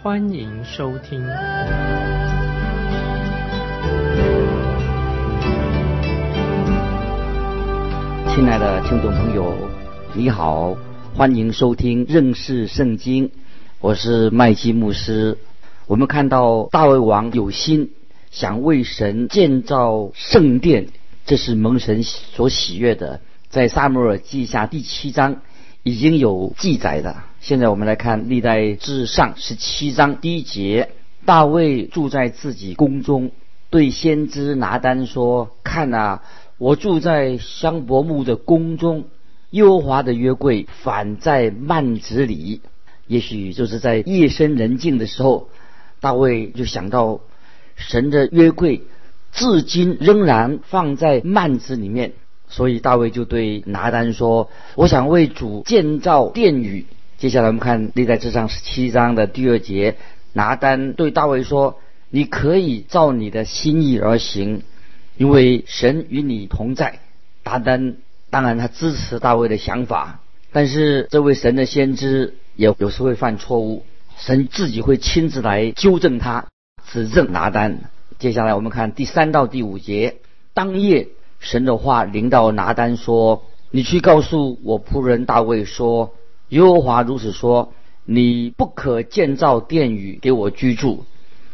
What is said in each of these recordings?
欢迎收听。亲爱的听众朋友，你好，欢迎收听认识圣经，我是麦基牧师。我们看到大卫王有心想为神建造圣殿。这是蒙神所喜悦的，在撒母耳记下第七章已经有记载的。现在我们来看历代志上十七章第一节：大卫住在自己宫中，对先知拿单说：“看啊，我住在香柏木的宫中，优华的约柜反在幔子里。”也许就是在夜深人静的时候，大卫就想到神的约柜。至今仍然放在幔子里面，所以大卫就对拿单说：“我想为主建造殿宇。”接下来我们看历代志上十七章的第二节，拿单对大卫说：“你可以照你的心意而行，因为神与你同在。”拿单当然他支持大卫的想法，但是这位神的先知也有时会犯错误，神自己会亲自来纠正他，指正拿单。接下来我们看第三到第五节。当夜，神的话临到拿单说：“你去告诉我仆人大卫说，耶和华如此说：你不可建造殿宇给我居住。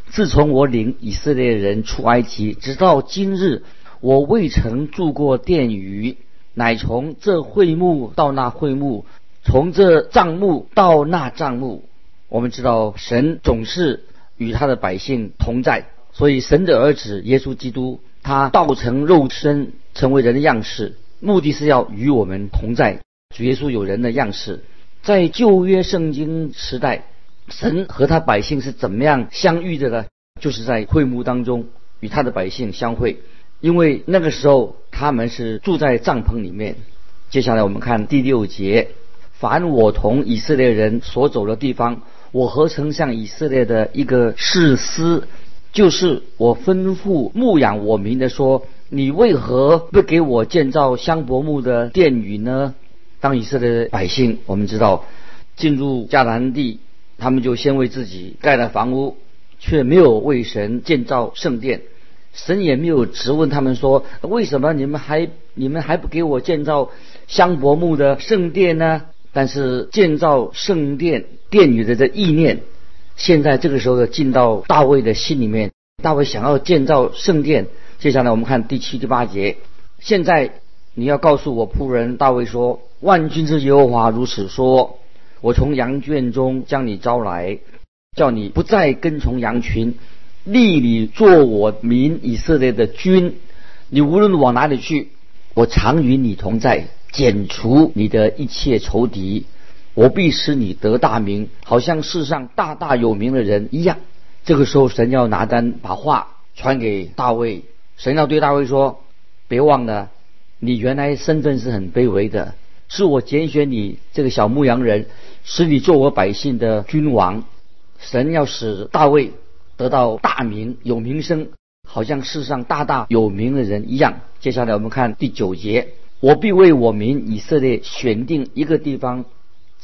自从我领以色列人出埃及，直到今日，我未曾住过殿宇，乃从这会幕到那会幕，从这帐幕到那帐幕。我们知道，神总是与他的百姓同在。”所以，神的儿子耶稣基督，他道成肉身，成为人的样式，目的是要与我们同在。主耶稣有人的样式，在旧约圣经时代，神和他百姓是怎么样相遇的呢？就是在会幕当中与他的百姓相会，因为那个时候他们是住在帐篷里面。接下来我们看第六节：凡我同以色列人所走的地方，我何曾向以色列的一个士师？就是我吩咐牧养我民的说：“你为何不给我建造香柏木的殿宇呢？”当以色列百姓，我们知道进入迦南地，他们就先为自己盖了房屋，却没有为神建造圣殿。神也没有质问他们说：“为什么你们还你们还不给我建造香柏木的圣殿呢？”但是建造圣殿殿宇的这意念。现在这个时候进到大卫的心里面，大卫想要建造圣殿。接下来我们看第七、第八节。现在你要告诉我仆人大卫说：“万军之耶和华如此说：我从羊圈中将你招来，叫你不再跟从羊群，立你做我民以色列的君。你无论往哪里去，我常与你同在，剪除你的一切仇敌。”我必使你得大名，好像世上大大有名的人一样。这个时候，神要拿单把话传给大卫。神要对大卫说：“别忘了，你原来身份是很卑微的，是我拣选你这个小牧羊人，使你做我百姓的君王。神要使大卫得到大名，有名声，好像世上大大有名的人一样。”接下来我们看第九节：“我必为我民以色列选定一个地方。”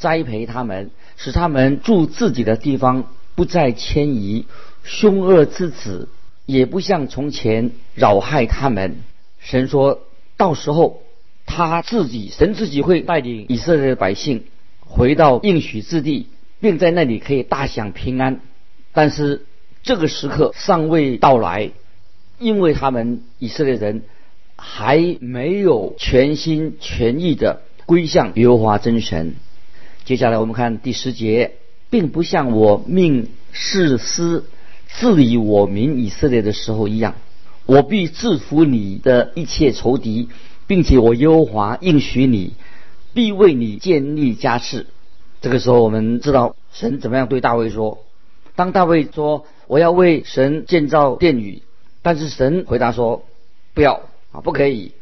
栽培他们，使他们住自己的地方，不再迁移。凶恶之子也不像从前扰害他们。神说到时候，他自己，神自己会带领以色列的百姓回到应许之地，并在那里可以大享平安。但是这个时刻尚未到来，因为他们以色列人还没有全心全意的归向耶和华真神。接下来我们看第十节，并不像我命士师治理我民以色列的时候一样，我必制服你的一切仇敌，并且我优华应许你，必为你建立家室。这个时候，我们知道神怎么样对大卫说：当大卫说我要为神建造殿宇。但是神回答说：“不要啊，不可以，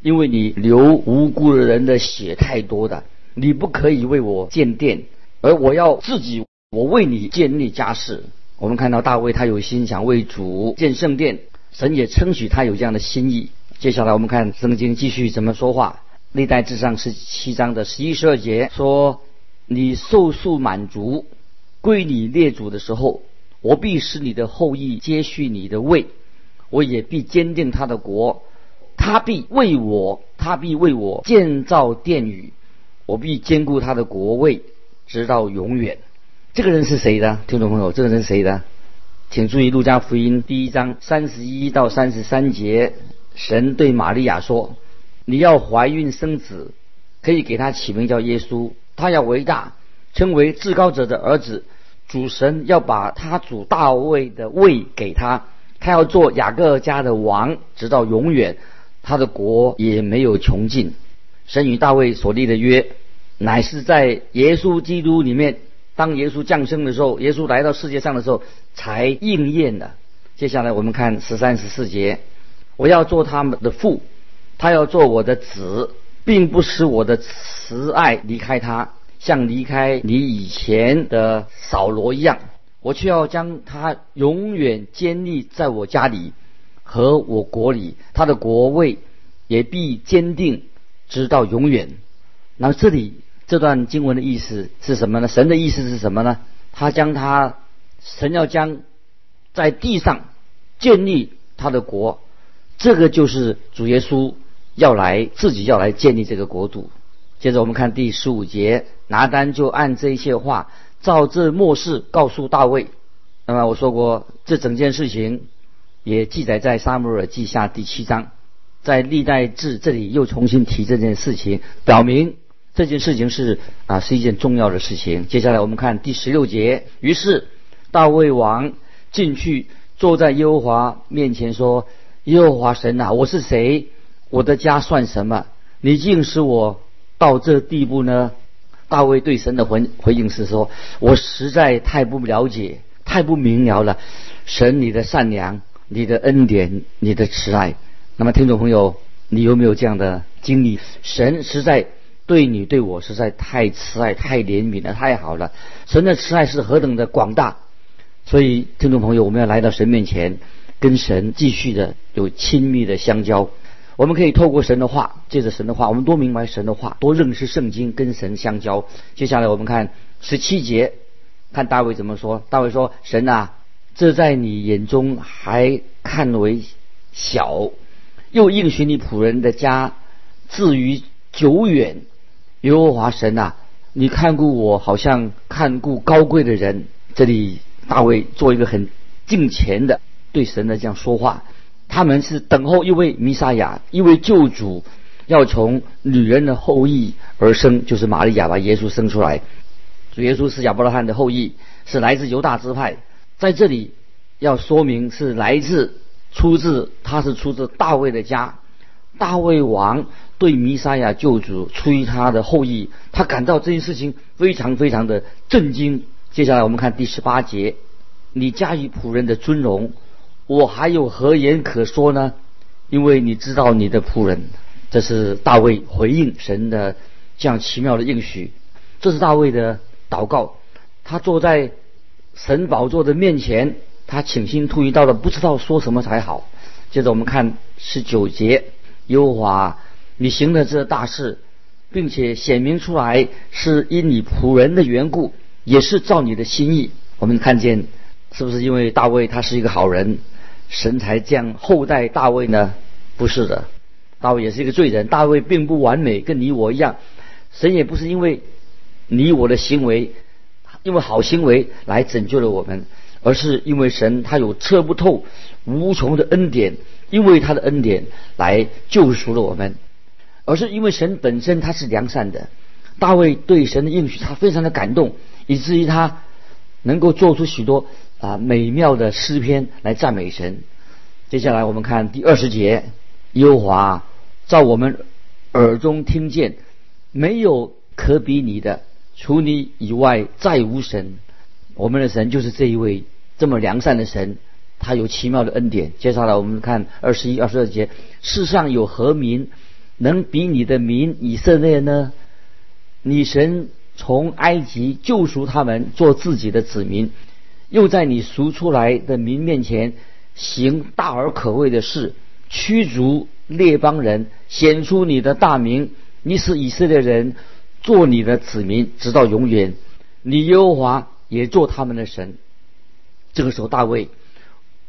因为你流无辜的人的血太多的，你不可以为我建殿，而我要自己，我为你建立家室。”我们看到大卫他有心想为主建圣殿，神也称许他有这样的心意。接下来我们看圣经继续怎么说话。历代至上十七章的十一十二节说：“你受数满足，归你列祖的时候，我必使你的后裔接续你的位。”我也必坚定他的国，他必为我，他必为我建造殿宇，我必坚固他的国位，直到永远。这个人是谁的？听众朋友，这个人是谁的？请注意《路加福音》第一章三十一到三十三节，神对玛利亚说：“你要怀孕生子，可以给他起名叫耶稣，他要伟大，称为至高者的儿子。主神要把他主大卫的位给他。”他要做雅各家的王，直到永远，他的国也没有穷尽。神与大卫所立的约，乃是在耶稣基督里面。当耶稣降生的时候，耶稣来到世界上的时候，才应验的。接下来我们看十三十四节：我要做他们的父，他要做我的子，并不使我的慈爱离开他，像离开你以前的扫罗一样。我却要将他永远建立在我家里和我国里，他的国位也必坚定直到永远。那这里这段经文的意思是什么呢？神的意思是什么呢？他将他神要将在地上建立他的国，这个就是主耶稣要来自己要来建立这个国度。接着我们看第十五节，拿单就按这些话。照这末世告诉大卫，那么我说过，这整件事情也记载在撒母耳记下第七章，在历代志这里又重新提这件事情，表明这件事情是啊是一件重要的事情。接下来我们看第十六节，于是大卫王进去坐在耶和华面前说：“耶和华神啊，我是谁？我的家算什么？你竟使我到这地步呢？”大卫对神的回回应是说：“我实在太不了解，太不明了了。神，你的善良，你的恩典，你的慈爱。那么，听众朋友，你有没有这样的经历？神实在对你对我实在太慈爱、太怜悯了，太好了。神的慈爱是何等的广大。所以，听众朋友，我们要来到神面前，跟神继续的有亲密的相交。”我们可以透过神的话，借着神的话，我们多明白神的话，多认识圣经，跟神相交。接下来我们看十七节，看大卫怎么说。大卫说：“神啊，这在你眼中还看为小，又应许你仆人的家至于久远。耶和华神啊，你看顾我，好像看顾高贵的人。”这里大卫做一个很敬虔的对神的这样说话。他们是等候一位弥撒亚，一位救主，要从女人的后裔而生，就是玛利亚把耶稣生出来。主耶稣是亚伯拉罕的后裔，是来自犹大支派。在这里要说明是来自出自，他是出自大卫的家。大卫王对弥撒亚救主出于他的后裔，他感到这件事情非常非常的震惊。接下来我们看第十八节，你驾驭仆人的尊荣。我还有何言可说呢？因为你知道你的仆人，这是大卫回应神的这样奇妙的应许。这是大卫的祷告，他坐在神宝座的面前，他倾心吐意到了不知道说什么才好。接着我们看十九节，优华，你行的这大事，并且显明出来是因你仆人的缘故，也是照你的心意。我们看见是不是因为大卫他是一个好人？神才将后代大卫呢？不是的，大卫也是一个罪人。大卫并不完美，跟你我一样。神也不是因为你我的行为，因为好行为来拯救了我们，而是因为神他有测不透、无穷的恩典，因为他的恩典来救赎了我们，而是因为神本身他是良善的。大卫对神的应许，他非常的感动，以至于他能够做出许多。啊，美妙的诗篇来赞美神。接下来我们看第二十节，耶和华在我们耳中听见，没有可比你的，除你以外再无神。我们的神就是这一位这么良善的神，他有奇妙的恩典。接下来我们看二十一、二十二节：世上有何民能比你的民以色列呢？你神从埃及救赎他们，做自己的子民，又在你赎出来的民面前行大而可畏的事，驱逐列邦人，显出你的大名。你使以色列人做你的子民，直到永远。你耶和华也做他们的神。这个时候，大卫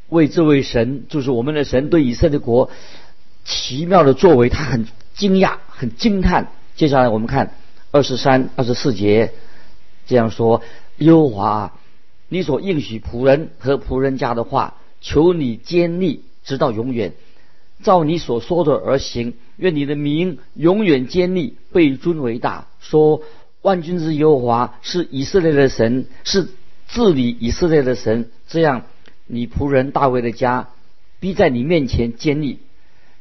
为这位神，就是我们的神，对以色列国奇妙的作为，他很惊讶，很惊叹。接下来我们看二十三、二十四节，这样说：耶和华，你所应许仆人和仆人家的话，求你坚立，直到永远。照你所说的而行，愿你的名永远坚立，被尊为大。说万军之耶和华是以色列的神，是治理以色列的神。这样，你仆人大卫的家必在你面前建立。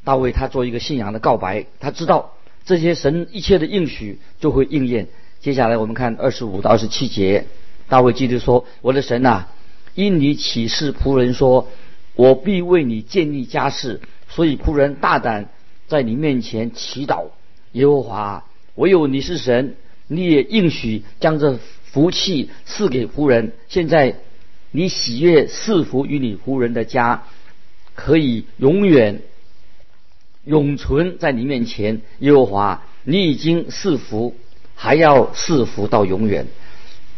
大卫他做一个信仰的告白，他知道这些神一切的应许就会应验。接下来我们看二十五到二十七节，大卫记得说：“我的神呐，因你启示仆人说，我必为你建立家室。”所以仆人大胆在你面前祈祷，耶和华，唯有你是神，你也应许将这福气赐给仆人。现在你喜悦赐福于你仆人的家，可以永远永存在你面前。耶和华，你已经赐福，还要赐福到永远。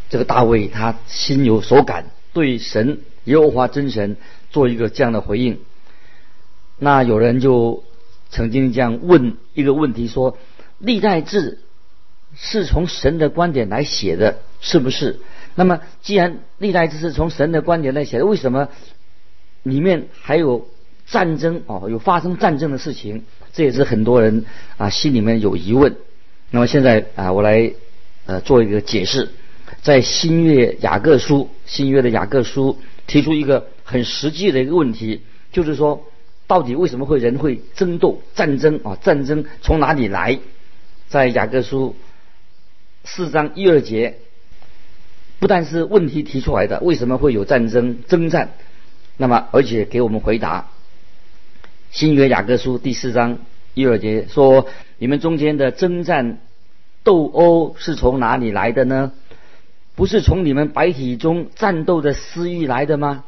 这个大卫他心有所感，对神耶和华真神做一个这样的回应。那有人就曾经这样问一个问题：说《历代志》是从神的观点来写的，是不是？那么既然《历代志》是从神的观点来写的，为什么里面还有战争哦？有发生战争的事情？这也是很多人啊心里面有疑问。那么现在啊，我来呃做一个解释，在新约雅各书，新约的雅各书提出一个很实际的一个问题，就是说。到底为什么会人会争斗战争啊？战争从哪里来？在雅各书四章一二节，不但是问题提出来的，为什么会有战争征战？那么而且给我们回答。新约雅各书第四章一二节说：你们中间的征战斗殴是从哪里来的呢？不是从你们白体中战斗的私欲来的吗？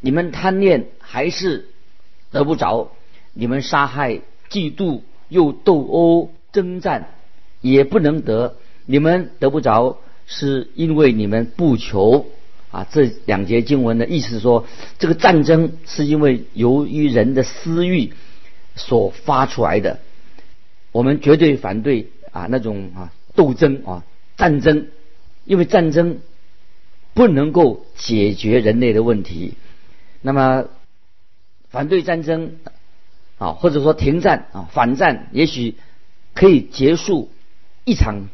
你们贪恋还是？得不着，你们杀害、嫉妒又斗殴、征战，也不能得。你们得不着，是因为你们不求啊。这两节经文的意思说，这个战争是因为由于人的私欲所发出来的。我们绝对反对啊那种啊斗争啊战争，因为战争不能够解决人类的问题。那么。反对战争啊，或者说停战啊，反战也许可以结束一场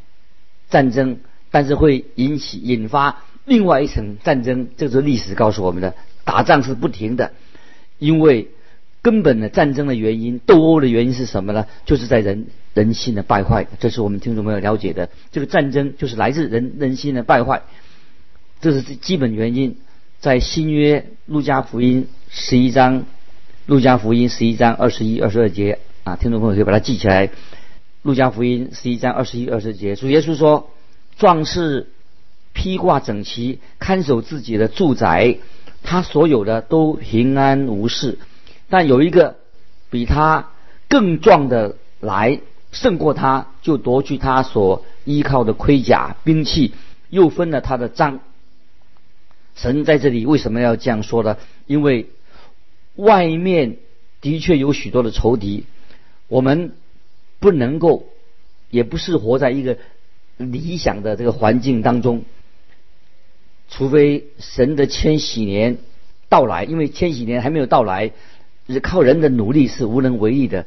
战争，但是会引起引发另外一场战争。这是历史告诉我们的，打仗是不停的，因为根本的战争的原因、斗殴的原因是什么呢？就是在人人性的败坏。这是我们听众朋友了解的，这个战争就是来自人人心的败坏，这是基本原因。在新约路加福音十一章。路加福音十一章二十一、二十二节啊，听众朋友可以把它记起来。路加福音十一章二十一、二十节，主耶稣说：“壮士披挂整齐，看守自己的住宅，他所有的都平安无事。但有一个比他更壮的来，胜过他，就夺去他所依靠的盔甲、兵器，又分了他的赃。”神在这里为什么要这样说呢？因为外面的确有许多的仇敌，我们不能够，也不是活在一个理想的这个环境当中，除非神的千禧年到来，因为千禧年还没有到来，靠人的努力是无能为力的，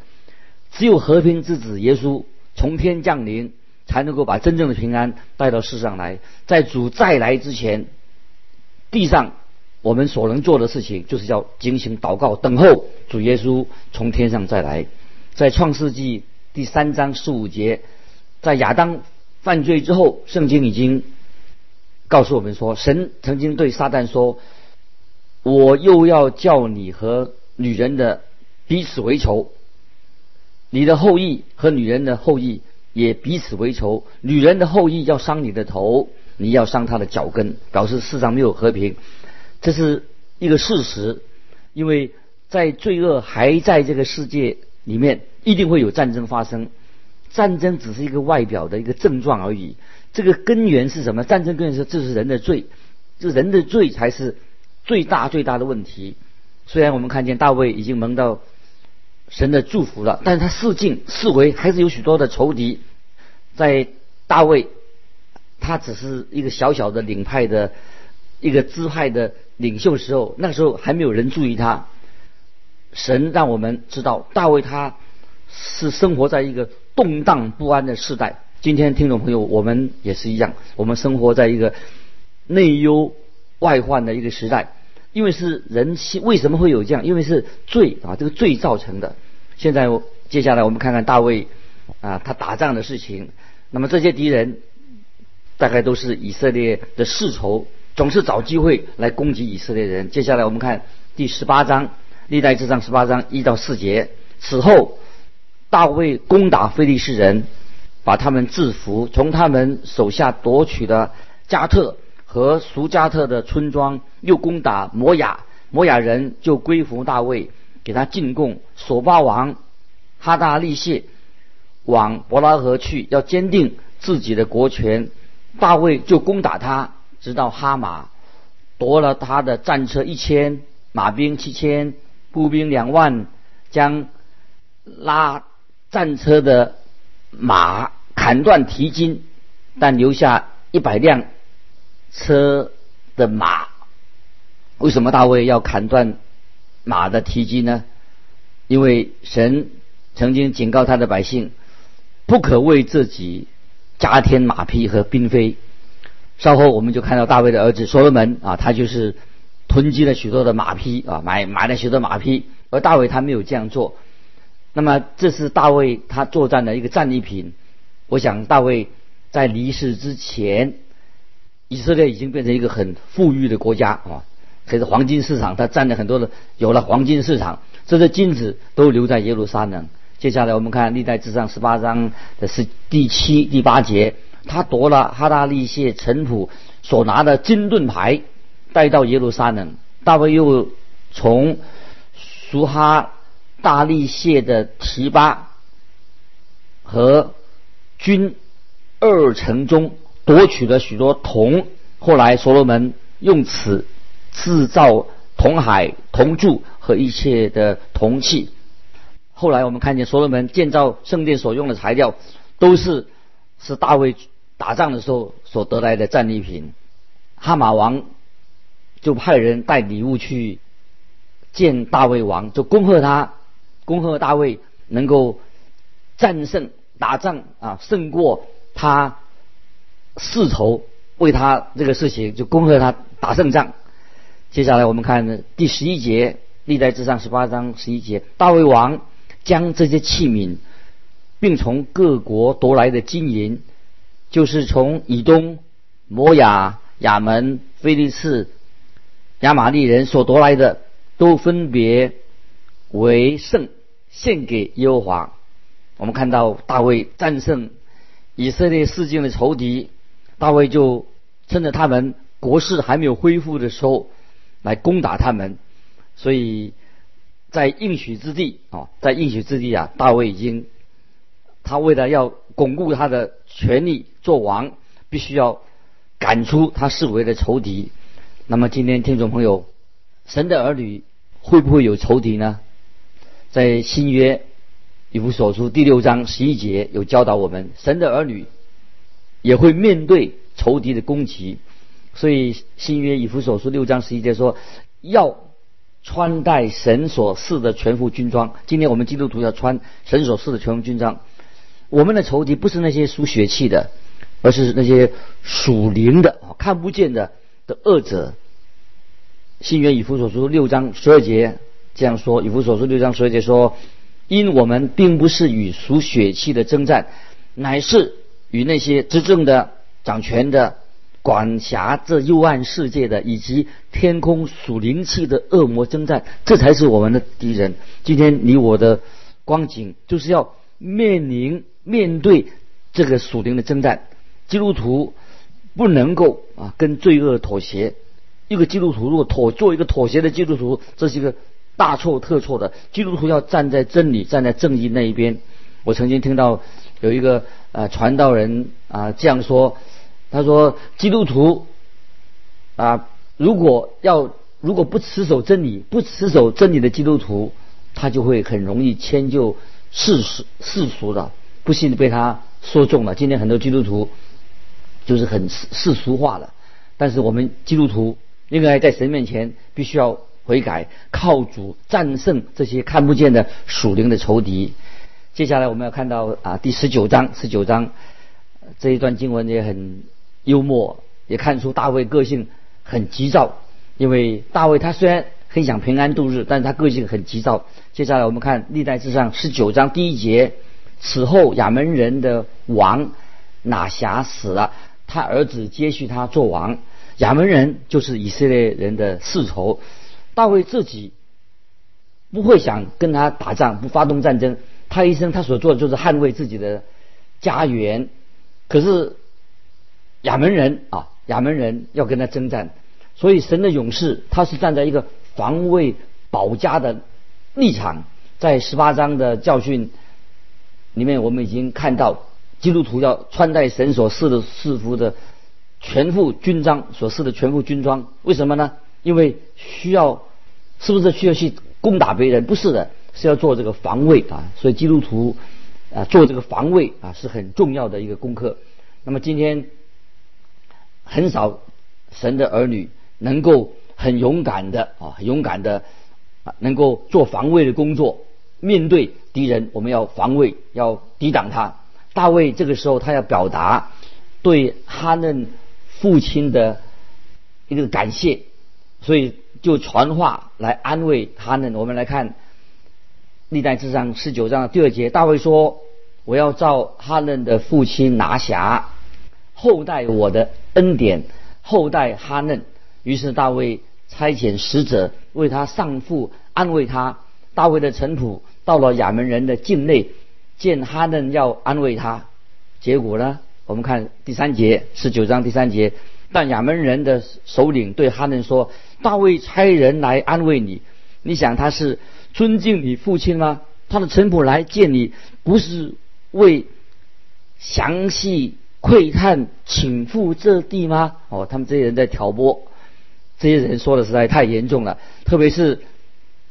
只有和平之子耶稣从天降临，才能够把真正的平安带到世上来。在主再来之前，地上。我们所能做的事情，就是要进行祷告，等候主耶稣从天上再来。在创世纪第三章十五节，在亚当犯罪之后，圣经已经告诉我们说，神曾经对撒旦说：“我又要叫你和女人的彼此为仇，你的后裔和女人的后裔也彼此为仇。女人的后裔要伤你的头，你要伤她的脚跟，表示世上没有和平。这是一个事实，因为在罪恶还在这个世界里面，一定会有战争发生。战争只是一个外表的一个症状而已，这个根源是什么？战争根源是这是人的罪，这人的罪才是最大最大的问题。虽然我们看见大卫已经蒙到神的祝福了，但是他四境四围还是有许多的仇敌。在大卫，他只是一个小小的领派的一个支派的领袖时候，那时候还没有人注意他。神让我们知道，大卫他是生活在一个。动荡不安的时代，今天听众朋友，我们也是一样，我们生活在一个内忧外患的一个时代，因为是人心为什么会有这样？因为是罪啊，这个罪造成的。现在接下来我们看看大卫啊，他打仗的事情。那么这些敌人大概都是以色列的世仇，总是找机会来攻击以色列人。接下来我们看第十八章，历代志上十八章一到四节。此后。大卫攻打非利士人，把他们制服，从他们手下夺取了加特和苏加特的村庄，又攻打摩亚，摩亚人就归服大卫，给他进贡。索巴王哈大利谢往伯拉河去，要坚定自己的国权。大卫就攻打他，直到哈马，夺了他的战车一千，马兵七千，步兵两万，将拉。战车的马砍断蹄筋，但留下一百辆车的马。为什么大卫要砍断马的蹄筋呢？因为神曾经警告他的百姓，不可为自己加添马匹和兵飞。稍后我们就看到大卫的儿子所罗门啊，他就是囤积了许多的马匹啊，买买了许多马匹，而大卫他没有这样做。那么这是大卫他作战的一个战利品。我想大卫在离世之前，以色列已经变成一个很富裕的国家啊，可是黄金市场他占了很多的，有了黄金市场，这些金子都留在耶路撒冷。接下来我们看历代志上十八章的是第七、第八节，他夺了哈大利谢臣仆所拿的金盾牌，带到耶路撒冷。大卫又从苏哈。大力谢的提拔和军二城中夺取了许多铜，后来所罗门用此制造铜海、铜柱和一切的铜器。后来我们看见所罗门建造圣殿所用的材料，都是是大卫打仗的时候所得来的战利品。哈马王就派人带礼物去见大卫王，就恭贺他。恭贺大卫能够战胜打仗啊，胜过他世仇，为他这个事情就恭贺他打胜仗。接下来我们看第十一节，历代志上十八章十一节，大卫王将这些器皿，并从各国夺来的金银，就是从以东、摩亚、亚门、菲利士、亚玛利人所夺来的，都分别。为圣献给耶和华。我们看到大卫战胜以色列四境的仇敌，大卫就趁着他们国势还没有恢复的时候来攻打他们。所以在应许之地啊，在应许之地啊，大卫已经他为了要巩固他的权力做王，必须要赶出他视为的仇敌。那么今天听众朋友，神的儿女会不会有仇敌呢？在新约以弗所书第六章十一节有教导我们，神的儿女也会面对仇敌的攻击，所以新约以弗所书六章十一节说要穿戴神所赐的全副军装。今天我们基督徒要穿神所赐的全副军装。我们的仇敌不是那些输血气的，而是那些属灵的、看不见的的恶者。新约以弗所书六章十二节。这样说，以弗所书六章十二节说：“因我们并不是与属血气的征战，乃是与那些执政的、掌权的、管辖这幽暗世界的，以及天空属灵气的恶魔征战，这才是我们的敌人。今天你我的光景，就是要面临面对这个属灵的征战。基督徒不能够啊跟罪恶妥协。一个基督徒如果妥做一个妥协的基督徒，这是一个大错特错的。基督徒要站在真理、站在正义那一边。我曾经听到有一个呃传道人啊这样说。他说：“基督徒啊，如果要如果不持守真理，不持守真理的基督徒，他就会很容易迁就世俗世俗的，不幸被他说中了。今天很多基督徒就是很世世俗化了，但是我们基督徒应该在神面前必须要悔改，靠主战胜这些看不见的属灵的仇敌。接下来我们要看到啊，第十九章，十九章这一段经文也很。”幽默也看出大卫个性很急躁，因为大卫他虽然很想平安度日，但是他个性很急躁。接下来我们看历代志上十九章第一节，此后亚门人的王拿辖死了，他儿子接续他做王。亚门人就是以色列人的世仇，大卫自己不会想跟他打仗，不发动战争。他一生他所做的就是捍卫自己的家园，可是。亚门人啊，亚门人要跟他征战，所以神的勇士他是站在一个防卫保家的立场。在十八章的教训里面，我们已经看到基督徒要穿戴神所赐的赐福的全副军装，所赐的全副军装。为什么呢？因为需要，是不是需要去攻打别人？不是的，是要做这个防卫啊。所以基督徒啊，做这个防卫啊是很重要的一个功课。那么今天。很少神的儿女能够很勇敢的啊，勇敢的啊，能够做防卫的工作。面对敌人，我们要防卫，要抵挡他。大卫这个时候他要表达对哈嫩父亲的一个感谢，所以就传话来安慰哈嫩。我们来看历代志上十九章第二节，大卫说：“我要照哈嫩的父亲拿辖。”后代我的恩典，后代哈嫩。于是大卫差遣使者为他上父安慰他。大卫的臣仆到了亚门人的境内，见哈嫩要安慰他。结果呢？我们看第三节十九章第三节。但亚门人的首领对哈嫩说：“大卫差人来安慰你，你想他是尊敬你父亲吗？他的臣仆来见你，不是为详细。”窥探请赴这地吗？哦，他们这些人在挑拨，这些人说的实在太严重了。特别是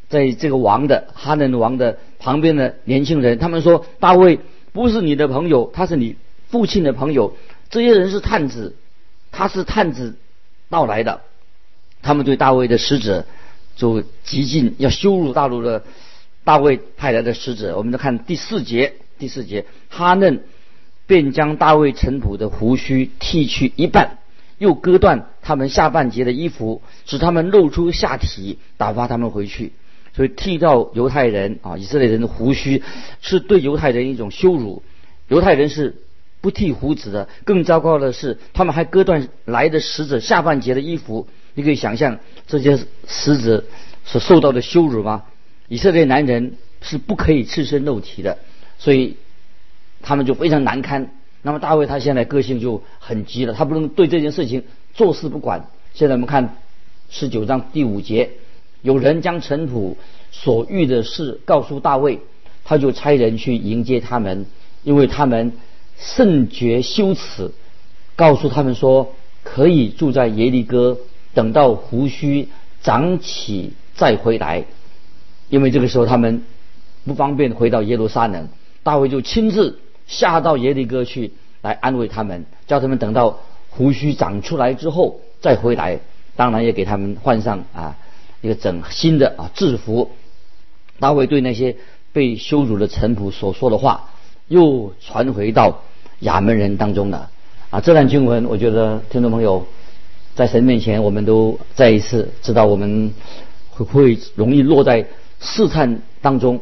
在这个王的哈嫩王的旁边的年轻人，他们说大卫不是你的朋友，他是你父亲的朋友。这些人是探子，他是探子到来的。他们对大卫的使者就极尽要羞辱大陆的大卫派来的使者。我们再看第四节，第四节哈嫩。便将大卫臣仆的胡须剃去一半，又割断他们下半截的衣服，使他们露出下体，打发他们回去。所以剃掉犹太人啊，以色列人的胡须是对犹太人一种羞辱。犹太人是不剃胡子的。更糟糕的是，他们还割断来的使者下半截的衣服。你可以想象这些使者所受到的羞辱吗？以色列男人是不可以赤身露体的，所以。他们就非常难堪。那么大卫他现在个性就很急了，他不能对这件事情坐视不管。现在我们看十九章第五节，有人将尘土所遇的事告诉大卫，他就差人去迎接他们，因为他们甚觉羞耻，告诉他们说可以住在耶利哥，等到胡须长起再回来，因为这个时候他们不方便回到耶路撒冷。大卫就亲自。下到耶利哥去，来安慰他们，叫他们等到胡须长出来之后再回来。当然也给他们换上啊一个整新的啊制服。大卫对那些被羞辱的臣仆所说的话，又传回到亚门人当中的。啊，这段经文，我觉得听众朋友在神面前，我们都再一次知道我们会不会容易落在试探当中。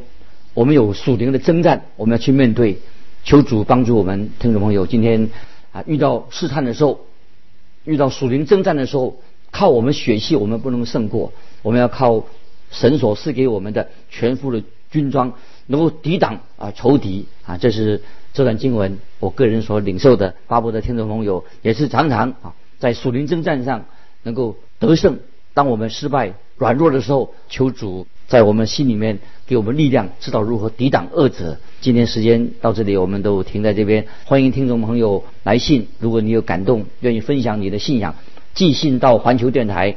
我们有属灵的征战，我们要去面对。求主帮助我们听众朋友，今天啊遇到试探的时候，遇到属灵征战的时候，靠我们血气我们不能胜过，我们要靠神所赐给我们的全副的军装，能够抵挡啊仇敌啊。这是这段经文我个人所领受的。巴布的听众朋友也是常常啊在属灵征战上能够得胜。当我们失败软弱的时候，求主在我们心里面给我们力量，知道如何抵挡恶者。今天时间到这里，我们都停在这边。欢迎听众朋友来信，如果你有感动，愿意分享你的信仰，寄信到环球电台